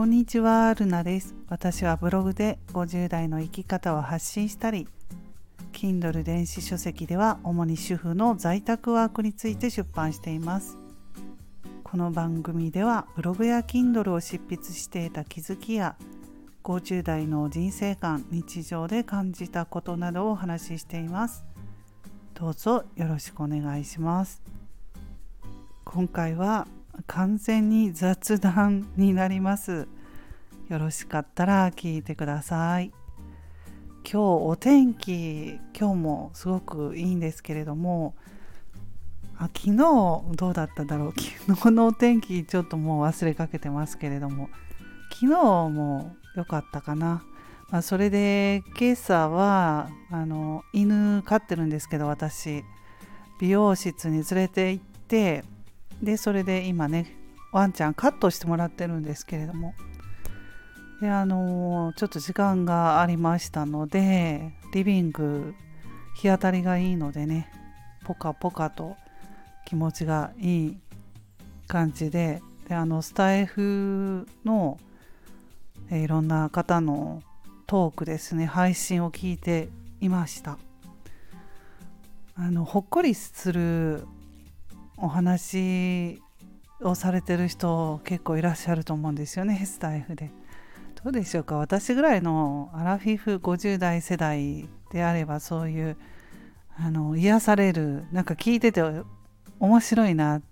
こんにちは、ルナです。私はブログで50代の生き方を発信したり、Kindle 電子書籍では主に主婦の在宅ワークについて出版しています。この番組ではブログや Kindle を執筆していた気づきや50代の人生観、日常で感じたことなどをお話ししています。どうぞよろしくお願いします。今回は完全に雑談になります。よろしかったら聞いてください。今日お天気今日もすごくいいんですけれどもあ昨日どうだっただろう？昨日のお天気ちょっともう忘れかけてますけれども昨日も良かったかな、まあ、それで今朝はあの犬飼ってるんですけど私美容室に連れて行ってでそれで今ねワンちゃんカットしてもらってるんですけれども。であのー、ちょっと時間がありましたのでリビング日当たりがいいのでねポカポカと気持ちがいい感じで。であのスタイフの、えいろんな方のトークですね配信を聞いていました。あのほっこりするお話をされてる人結構いらっしゃると思うんですよねスタイフで。どうでしょうか？私ぐらいのアラフィフ50代世代であればそういうあの癒されるなんか聞いてて面白いな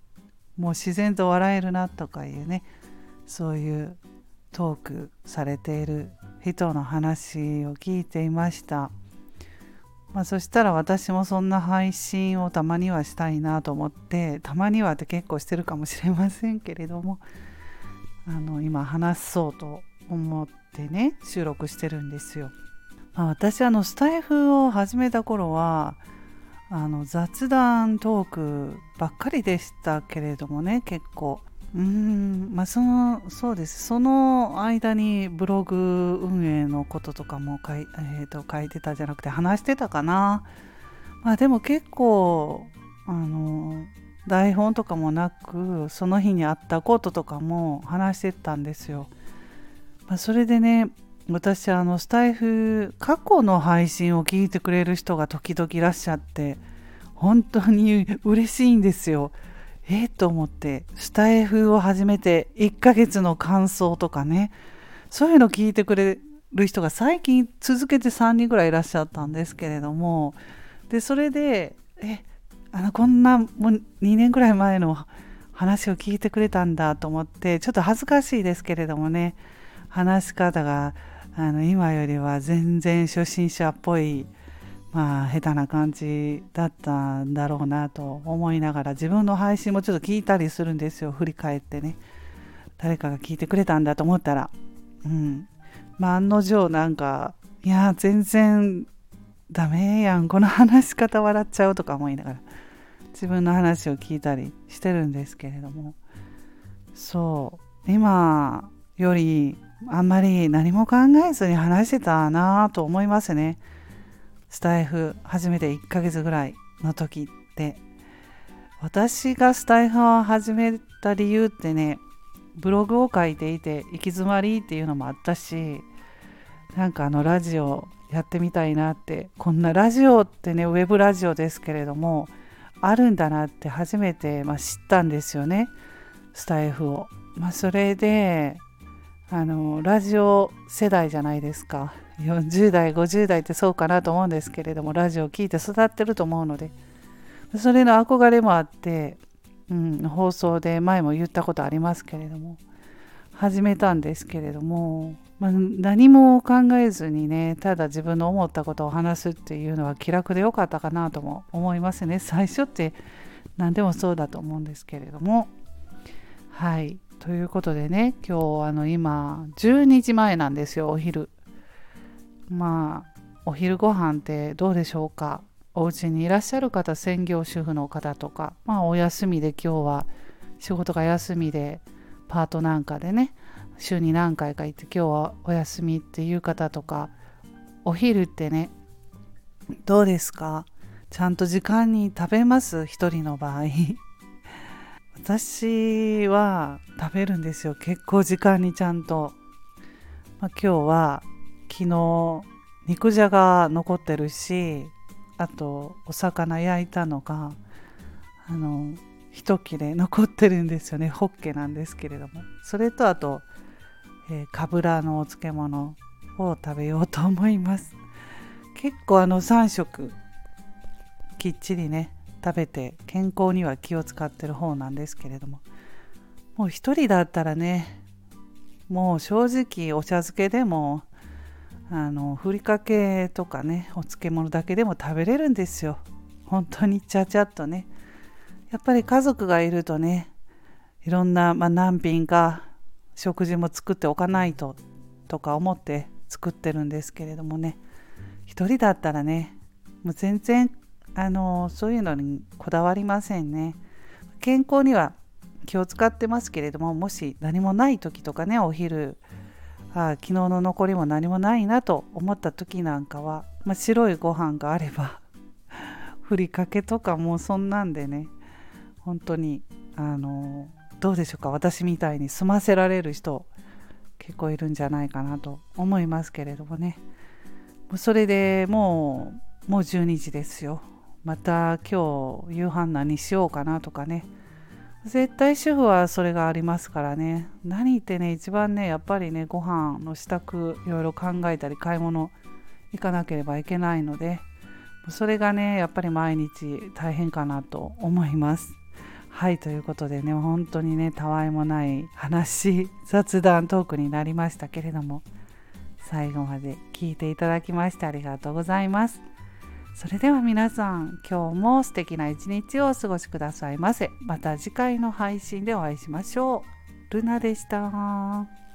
もう自然と笑えるなとかいうねそういうトークされている人の話を聞いていました。まあ、そしたら私もそんな配信をたまにはしたいなと思ってたまにはって結構してるかもしれませんけれどもあの今話そうと思ってね収録してるんですよ。まあ、私あのスタイフを始めた頃はあの雑談トークばっかりでしたけれどもね結構うん。まあそのそうです。その間にブログ運営のこととかも書い,、えーと、書いてたじゃなくて話してたかな。まあでも結構あの台本とかもなくその日にあったこととかも話してたんですよ、まあ、それでね私あのスタイフ過去の配信を聞いてくれる人が時々いらっしゃって本当に嬉しいんですよ。えー、と思ってスタイフを始めて1ヶ月の感想とかね。そういうの聞いてくれる人が最近続けて3人ぐらいいらっしゃったんですけれども。でそれでえあのこんなもう2年ぐらい前の話を聞いてくれたんだと思ってちょっと恥ずかしいですけれどもね。話し方があの今よりは全然初心者っぽいまあ下手な感じだったんだろうなと思いながら自分の配信もちょっと聞いたりするんですよ振り返ってね。誰かが聞いてくれたんだと思ったら。うん。まあ案の定なんかいや全然ダメやんこの話し方笑っちゃうとか思いながら。自分の話を聞いたりしてるんですけれども。そう。今よりあんまり何も考えずに話してたなと思いますね。スタイフ始めて1ヶ月ぐらいの時って私がスタイフを始めた理由ってねブログを書いていて行き詰まりっていうのもあったしなんかあのラジオやってみたいなってこんなラジオってねウェブラジオですけれどもあるんだなって初めて、まあ、知ったんですよねスタイフを。まあ、それであのラジオ世代じゃないですか40代50代ってそうかなと思うんですけれどもラジオを聴いて育ってると思うので。それの憧れもあって、うん、放送で前も言ったことありますけれども始めたんですけれども、まあ、何も考えずにねただ自分の思ったことを話すっていうのは気楽でよかったかなとも思いますね。最初って何でもそうだと思うんですけれども。はい。ということでね今日あの今12時前なんですよお昼。まあお昼ご飯ってどうでしょうか？お家にいらっしゃる方専業主婦の方とかまあお休みで今日は仕事が休みでパートなんかでね週に何回か行って今日はお休みっていう方とかお昼ってねどうですか？ちゃんと時間に食べます？一人の場合。私は食べるんですよ。結構時間にちゃんと。まあ、今日は昨日肉じゃが残ってるしあとお魚焼いたのがあの一切れ残ってるんですよね。ホッケなんですけれども。それとあと、えー、かぶらのお漬物を食べようと思います。結構あの3食きっちりね食べて健康には気を使ってる方なんですけれども。もう一人だったらねもう正直お茶漬けでもあのふりかけとかねお漬物だけでも食べれるんですよ。本当にちゃちゃっとね。やっぱり家族がいるとねいろんな、まあ、何品か食事も作っておかないととか思って作ってるんですけれどもね。一人だったらねもう全然あのそういうのにこだわりませんね。健康には気を使ってますけれどももし何もない時とかねお昼あ昨日の残りも何もないなと思った時なんかは、まあ、白いご飯があれば ふりかけとかもうそんなんでね本当にあのどうでしょうか私みたいに済ませられる人結構いるんじゃないかなと思いますけれどもね。それでもうもう12時ですよ。また今日夕飯何しようかなとかね絶対主婦はそれがありますからね。何ってね一番ねやっぱりねご飯の支度いろいろ考えたり買い物行かなければいけないのでそれがねやっぱり毎日大変かなと思います。はいということでね本当にねたわいもない話雑談トークになりましたけれども最後まで聞いていただきましてありがとうございます。それでは皆さん今日も素敵な一日をお過ごしくださいませまた次回の配信でお会いしましょうルナでした。